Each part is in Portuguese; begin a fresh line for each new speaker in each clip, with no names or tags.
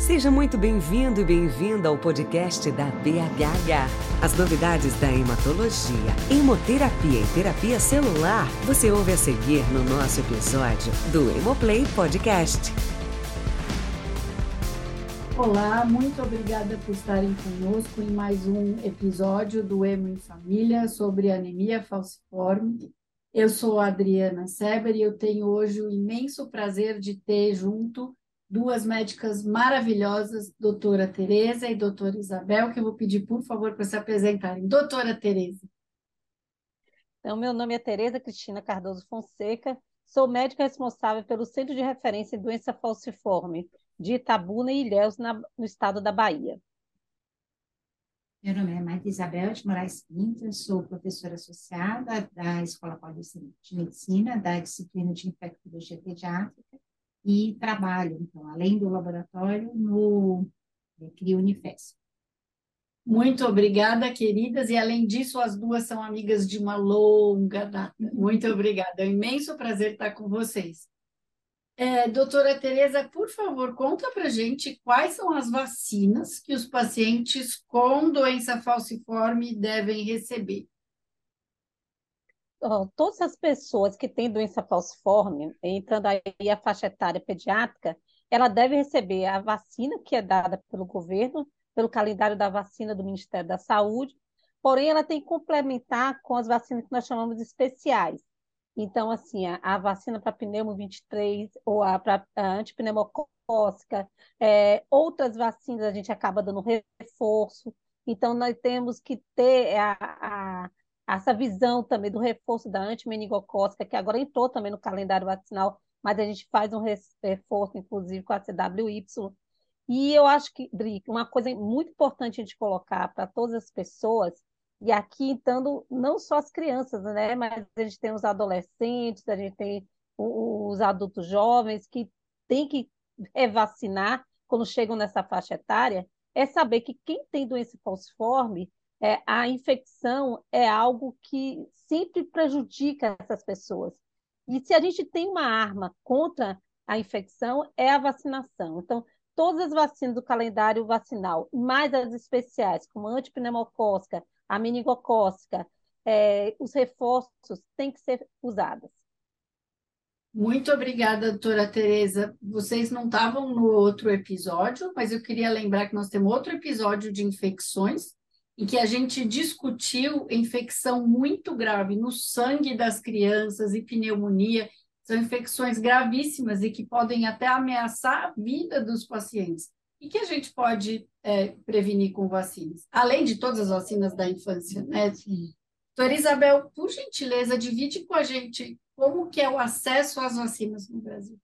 Seja muito bem-vindo e bem-vinda ao podcast da BHH. As novidades da hematologia, hemoterapia e terapia celular você ouve a seguir no nosso episódio do Hemoplay Podcast.
Olá, muito obrigada por estarem conosco em mais um episódio do Hemo em Família sobre anemia falciforme. Eu sou a Adriana Seber e eu tenho hoje o imenso prazer de ter junto duas médicas maravilhosas, doutora Tereza e doutora Isabel, que eu vou pedir, por favor, para se apresentarem. Doutora Tereza.
Então, meu nome é Tereza Cristina Cardoso Fonseca, sou médica responsável pelo Centro de Referência em Doença Falciforme de Itabuna e Ilhéus, na, no estado da Bahia.
Meu nome é Maria Isabel de Moraes Pinto, sou professora associada da Escola Paulista de Medicina, da disciplina de infectologia pediátrica, e trabalho, então, além do laboratório, no CRI Unifesp.
Muito obrigada, queridas, e além disso, as duas são amigas de uma longa data. Muito obrigada, é um imenso prazer estar com vocês. É, doutora Tereza, por favor, conta para gente quais são as vacinas que os pacientes com doença falciforme devem receber.
Todas as pessoas que têm doença falciforme, entrando aí a faixa etária pediátrica, ela deve receber a vacina que é dada pelo governo, pelo calendário da vacina do Ministério da Saúde, porém ela tem que complementar com as vacinas que nós chamamos de especiais, então, assim, a, a vacina para pneumo 23 ou a, para antipneumocócica, é, outras vacinas a gente acaba dando reforço. Então, nós temos que ter a, a, essa visão também do reforço da antimeningocócica, que agora entrou também no calendário vacinal, mas a gente faz um reforço, inclusive, com a CWY. E eu acho que, Dri, uma coisa muito importante a gente colocar para todas as pessoas e aqui, então, não só as crianças, né? Mas a gente tem os adolescentes, a gente tem os adultos jovens que têm que vacinar quando chegam nessa faixa etária, é saber que quem tem doença falciforme, é, a infecção é algo que sempre prejudica essas pessoas. E se a gente tem uma arma contra a infecção, é a vacinação. Então, todas as vacinas do calendário vacinal, mais as especiais, como a antipneumocócica, a meningocócica, é, os reforços têm que ser usados.
Muito obrigada, doutora Tereza. Vocês não estavam no outro episódio, mas eu queria lembrar que nós temos outro episódio de infecções em que a gente discutiu infecção muito grave no sangue das crianças e pneumonia. São infecções gravíssimas e que podem até ameaçar a vida dos pacientes e que a gente pode é, prevenir com vacinas, além de todas as vacinas da infância, né? Sim. Doutora Isabel, por gentileza, divide com a gente como que é o acesso às vacinas no Brasil.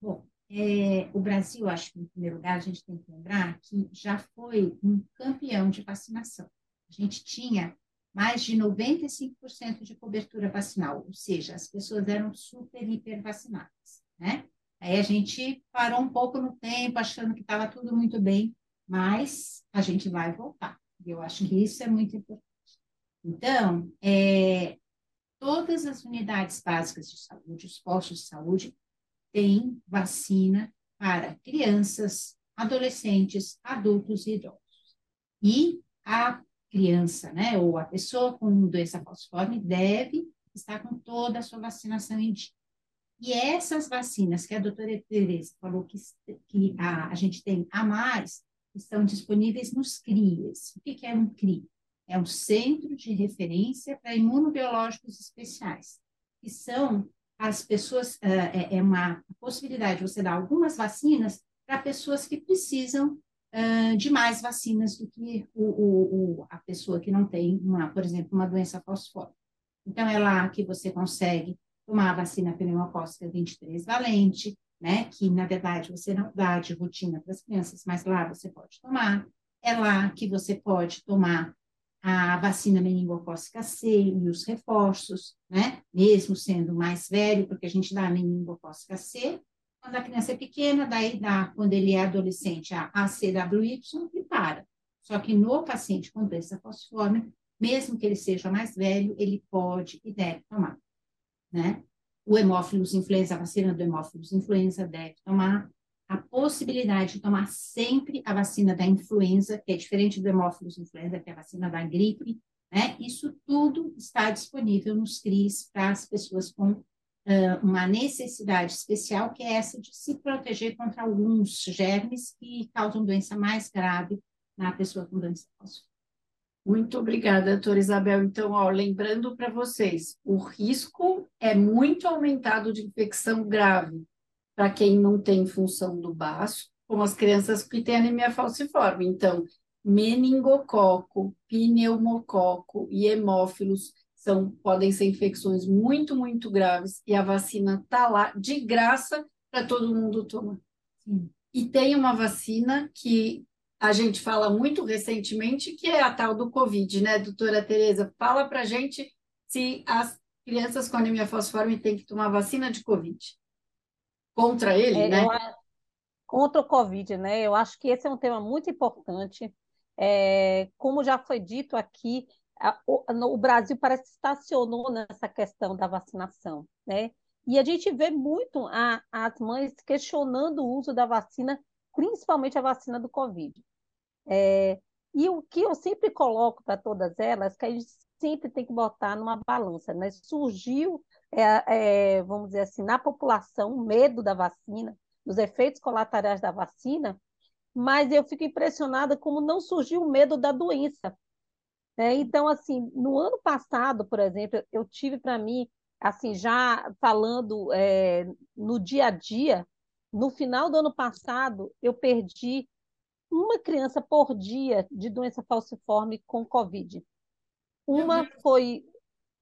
Bom, é, o Brasil, acho que em primeiro lugar a gente tem que lembrar que já foi um campeão de vacinação. A gente tinha mais de 95% de cobertura vacinal, ou seja, as pessoas eram super hiper vacinadas, né? Aí a gente parou um pouco no tempo, achando que estava tudo muito bem, mas a gente vai voltar. Eu acho que isso é muito importante. Então, é, todas as unidades básicas de saúde, os postos de saúde, têm vacina para crianças, adolescentes, adultos e idosos. E a criança, né, ou a pessoa com doença falciforme deve estar com toda a sua vacinação em dia. E essas vacinas que a doutora Tereza falou que, que a, a gente tem a mais, estão disponíveis nos CRIES. O que, que é um CRI? É um Centro de Referência para Imunobiológicos Especiais, que são as pessoas, uh, é, é, uma possibilidade de você dar algumas vacinas para pessoas que precisam de mais vacinas do que o, o, o, a pessoa que não tem, uma, por exemplo, uma doença falciforme. Então, é lá que você consegue tomar a vacina pneumocócica 23 valente, né, que na verdade você não dá de rotina para as crianças, mas lá você pode tomar. É lá que você pode tomar a vacina meningocócica C e os reforços, né, mesmo sendo mais velho, porque a gente dá a meningocócica C quando a criança é pequena, daí dá, quando ele é adolescente, a ACWY e para. Só que no paciente com doença falciforme, mesmo que ele seja mais velho, ele pode e deve tomar né? O hemófilos influenza, a vacina do hemófilos influenza deve tomar, a possibilidade de tomar sempre a vacina da influenza, que é diferente do hemófilos influenza, que é a vacina da gripe, né? Isso tudo está disponível nos CRIs para as pessoas com uh, uma necessidade especial, que é essa de se proteger contra alguns germes que causam doença mais grave na pessoa com doença falciforme.
Muito obrigada, doutora Isabel. Então, ó, lembrando para vocês, o risco é muito aumentado de infecção grave para quem não tem função do baço, como as crianças que têm anemia falciforme. Então, meningococo, pneumococo e hemófilos são, podem ser infecções muito, muito graves e a vacina está lá de graça para todo mundo tomar. Sim. E tem uma vacina que a gente fala muito recentemente, que é a tal do Covid, né, doutora Tereza? Fala para a gente se as crianças com anemia falciforme têm que tomar vacina de Covid contra ele, é, né? Eu,
contra o Covid, né? Eu acho que esse é um tema muito importante. É, como já foi dito aqui, a, o, o, Brasil parece que estacionou nessa questão da vacinação, né? E a gente vê muito a, as mães questionando o uso da vacina, principalmente a vacina do Covid. É, e o que eu sempre coloco para todas elas, que a gente sempre tem que botar numa balança, né? Surgiu é, é, vamos dizer assim, na população, o medo da vacina, dos efeitos colaterais da vacina, mas eu fico impressionada como não surgiu o medo da doença. Né? Então, assim, no ano passado, por exemplo, eu tive para mim, assim, já falando é, no dia a dia, no final do ano passado, eu perdi uma criança por dia de doença falciforme com Covid. Uma foi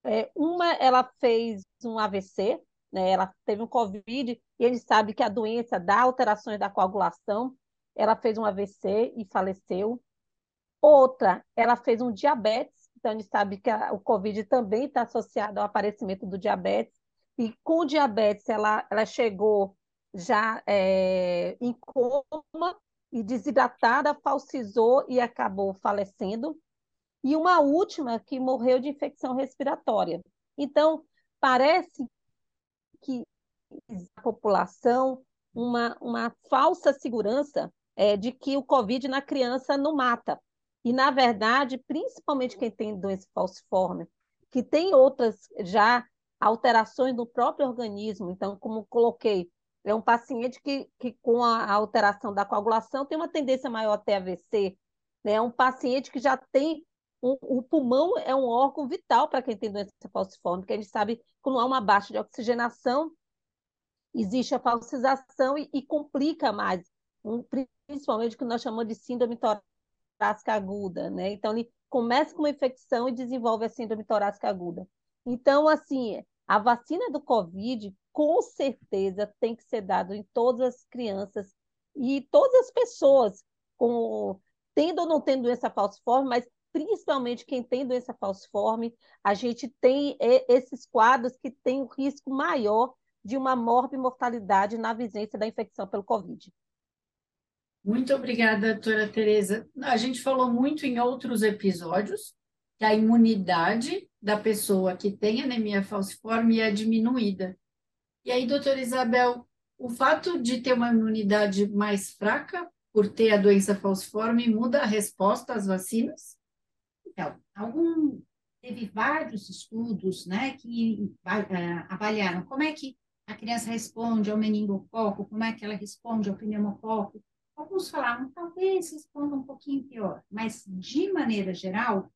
é, uma, ela fez um AVC, né? ela teve um COVID, e ele sabe que a doença dá alterações da coagulação. Ela fez um AVC e faleceu. Outra, ela fez um diabetes, então a gente sabe que a, o COVID também está associado ao aparecimento do diabetes. E com o diabetes, ela, ela chegou já é, em coma e desidratada, falsizou e acabou falecendo e uma última que morreu de infecção respiratória. Então, parece que a população uma, uma falsa segurança é, de que o Covid na criança não mata. E, na verdade, principalmente quem tem doença falciforme, que tem outras já alterações no próprio organismo, então, como coloquei, é um paciente que, que com a alteração da coagulação tem uma tendência maior a ter AVC, né? é um paciente que já tem o, pulmão é um órgão vital para quem tem doença falciforme, porque a gente sabe que quando há uma baixa de oxigenação, existe a falsização e, e complica mais, um, principalmente o que nós chamamos de síndrome torácica aguda, né? Então, ele começa com uma infecção e desenvolve a síndrome torácica aguda. Então, assim, a vacina do Covid, com certeza, tem que ser dada em todas as crianças e todas as pessoas, com, tendo ou não tendo doença falciforme, mas principalmente quem tem doença falciforme, a gente tem esses quadros que têm um risco maior de uma morbimortalidade na visência da infecção pelo Covid.
Muito obrigada, doutora Tereza. A gente falou muito em outros episódios que a imunidade da pessoa que tem anemia falciforme é diminuída. E aí, doutora Isabel, o fato de ter uma imunidade mais fraca por ter a doença falciforme muda a resposta às vacinas?
Então, algum, teve vários estudos né, que uh, avaliaram como é que a criança responde ao meningococo, como é que ela responde ao pneumococo. Alguns falaram, talvez responda um pouquinho pior, mas, de maneira geral,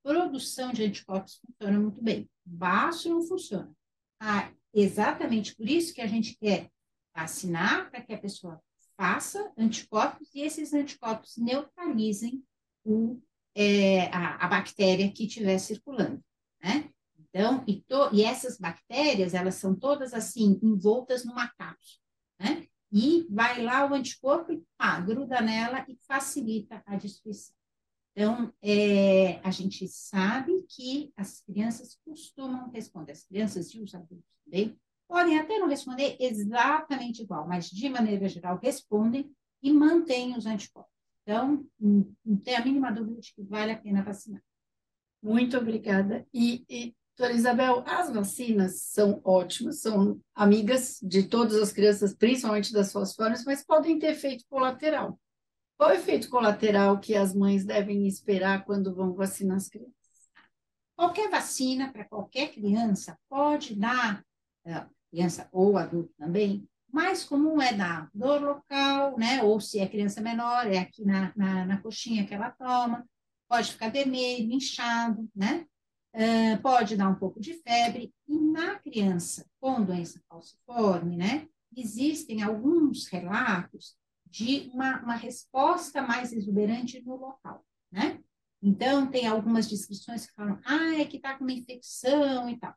produção de anticorpos funciona muito bem. Baixo não funciona. Ah, exatamente por isso que a gente quer vacinar para que a pessoa faça anticorpos e esses anticorpos neutralizem o é, a, a, bactéria que estiver circulando, né? Então, e, to, e essas bactérias, elas são todas assim, envoltas numa cápsula, né? E vai lá o anticorpo e pá, gruda nela e facilita a destruição. Então, é, a gente sabe que as crianças costumam responder, as crianças e os adultos também, podem até não responder exatamente igual, mas de maneira geral respondem e mantêm os anticorpos. Então, não tem a mínima dúvida de que vale a pena vacinar.
Muito obrigada. E, e Doutora Isabel, as vacinas são ótimas, são amigas de todas as crianças, principalmente das fosfórias, mas podem ter efeito colateral. Qual é o efeito colateral que as mães devem esperar quando vão vacinar as crianças?
Qualquer vacina para qualquer criança pode dar, é, criança ou adulto também, mais comum é dar dor local, né? Ou se é criança menor, é aqui na, na, na coxinha que ela toma, pode ficar vermelho, inchado, né? Uh, pode dar um pouco de febre, e na criança com doença falciforme, né, existem alguns relatos de uma, uma resposta mais exuberante no local, né? Então, tem algumas descrições que falam, ah, é que está com uma infecção e tal.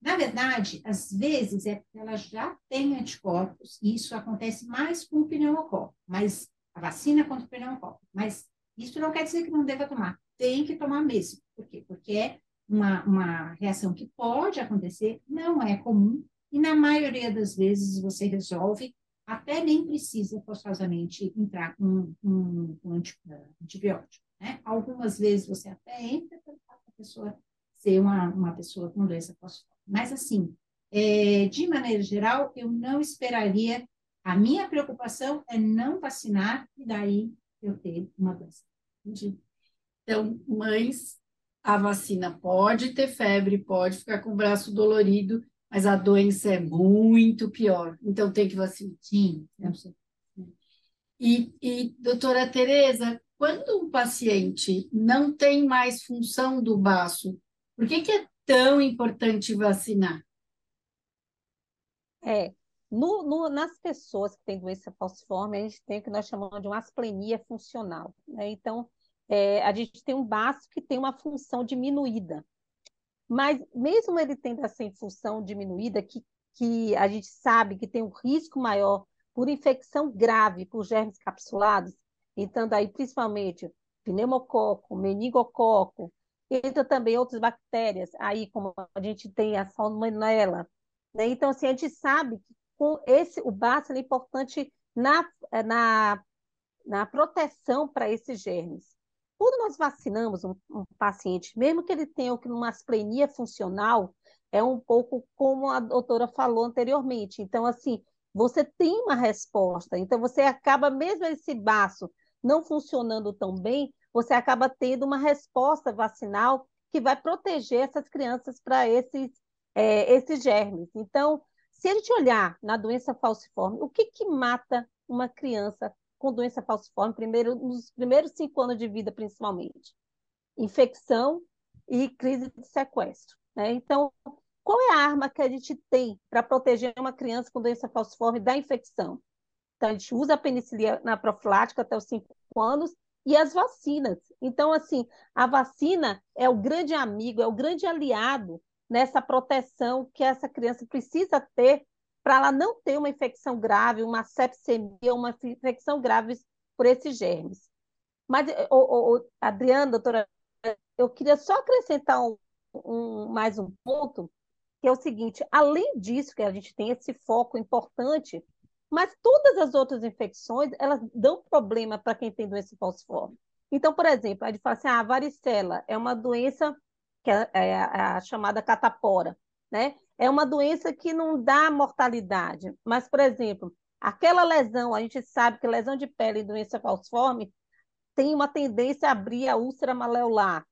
Na verdade, às vezes é porque ela já tem anticorpos, e isso acontece mais com o pneumococo, mas a vacina contra o pneumococo. Mas isso não quer dizer que não deva tomar, tem que tomar mesmo. Por quê? Porque é uma, uma reação que pode acontecer, não é comum, e na maioria das vezes você resolve, até nem precisa forçosamente entrar com um, um antibiótico. Né? Algumas vezes você até entra para a pessoa ser uma, uma pessoa com doença pós Mas, assim, é, de maneira geral, eu não esperaria. A minha preocupação é não vacinar e daí eu ter uma doença.
Entendi. Então, mães, a vacina pode ter febre, pode ficar com o braço dolorido, mas a doença é muito pior. Então tem que vacinar.
Sim,
E, e doutora Tereza, quando um paciente não tem mais função do baço, por que, que é tão importante vacinar?
É, no, no, nas pessoas que têm doença falciforme, a gente tem o que nós chamamos de uma asplenia funcional. Né? Então, é, a gente tem um baço que tem uma função diminuída. Mas, mesmo ele tendo essa função diminuída, que, que a gente sabe que tem um risco maior por infecção grave por germes capsulados, então, daí, principalmente, pneumococo, meningococo, entra também outras bactérias, aí como a gente tem a salmonella, né? Então, assim, a gente sabe que com esse, o baço é importante na, na, na proteção para esses germes. Quando nós vacinamos um, um, paciente, mesmo que ele tenha uma asplenia funcional, é um pouco como a doutora falou anteriormente. Então, assim, você tem uma resposta. Então, você acaba, mesmo esse baço não funcionando tão bem, você acaba tendo uma resposta vacinal que vai proteger essas crianças para esses, é, esses germes. Então, se a gente olhar na doença falciforme, o que, que mata uma criança com doença falciforme, primeiro, nos primeiros cinco anos de vida, principalmente. Infecção e crise de sequestro. Né? Então, qual é a arma que a gente tem para proteger uma criança com doença falciforme da infecção? Então, a gente usa a penicilina na profilática até os cinco anos e as vacinas. Então, assim, a vacina é o grande amigo, é o grande aliado nessa proteção que essa criança precisa ter para ela não ter uma infecção grave, uma sepsemia, uma infecção grave por esses germes. Mas, o, o, Adriana, doutora, eu queria só acrescentar um, um, mais um ponto, que é o seguinte: além disso, que a gente tem esse foco importante, mas todas as outras infecções, elas dão problema para quem tem doença falciforme. Então, por exemplo, a gente fala assim, ah, a varicela é uma doença que é, é, é a chamada catapora, né? é uma doença que não dá mortalidade. Mas, por exemplo, aquela lesão, a gente sabe que lesão de pele e doença falciforme tem uma tendência a abrir a úlcera maleolar.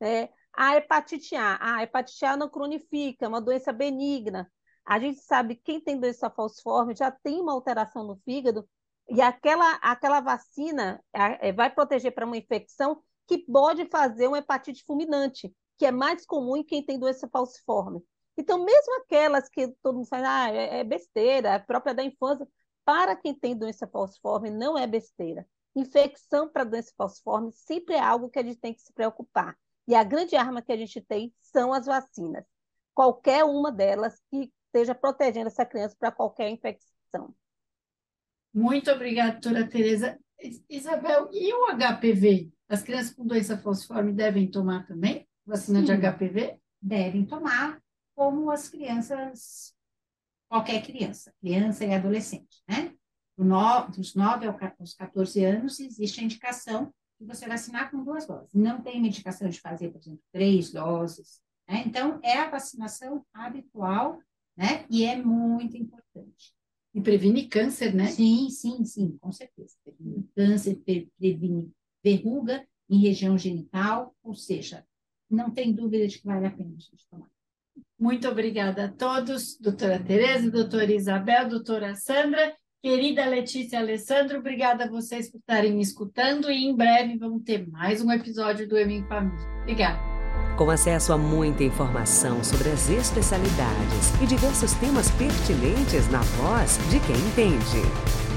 Né? A hepatite A, a hepatite A não cronifica, é uma doença benigna. A gente sabe que quem tem doença falciforme já tem uma alteração no fígado e aquela, aquela vacina é, vai proteger para uma infecção que pode fazer uma hepatite fulminante, que é mais comum em quem tem doença falciforme. Então, mesmo aquelas que todo mundo fala, ah, é, é besteira, é própria da infância, para quem tem doença falciforme, não é besteira. Infecção para doença falciforme sempre é algo que a gente tem que se preocupar. E a grande arma que a gente tem são as vacinas. Qualquer uma delas que esteja protegendo essa criança para qualquer infecção.
Muito obrigada, doutora Tereza. Isabel, e o HPV? As crianças com doença falciforme devem tomar também? Vacina Sim, de HPV?
Devem tomar como as crianças, qualquer criança, criança e adolescente, né? No, dos 9 aos 14 anos, existe a indicação de você vacinar com duas doses. Não tem indicação de fazer, por exemplo, três doses, Né? Então, é a vacinação habitual, né? E é muito importante.
E previne câncer, né?
Sim, sim, sim, com certeza. Previne câncer, previne verruga em região genital, ou seja, não tem dúvida de que vale a pena a gente tomar.
Muito obrigada a todos, doutora Tereza, doutora Isabel, doutora Sandra, querida Letícia Alessandro, obrigada a vocês por estarem me escutando e em breve vamos ter mais um episódio do Emi Família. Obrigada.
Com acesso a muita informação sobre as especialidades e diversos temas pertinentes na voz de quem entende.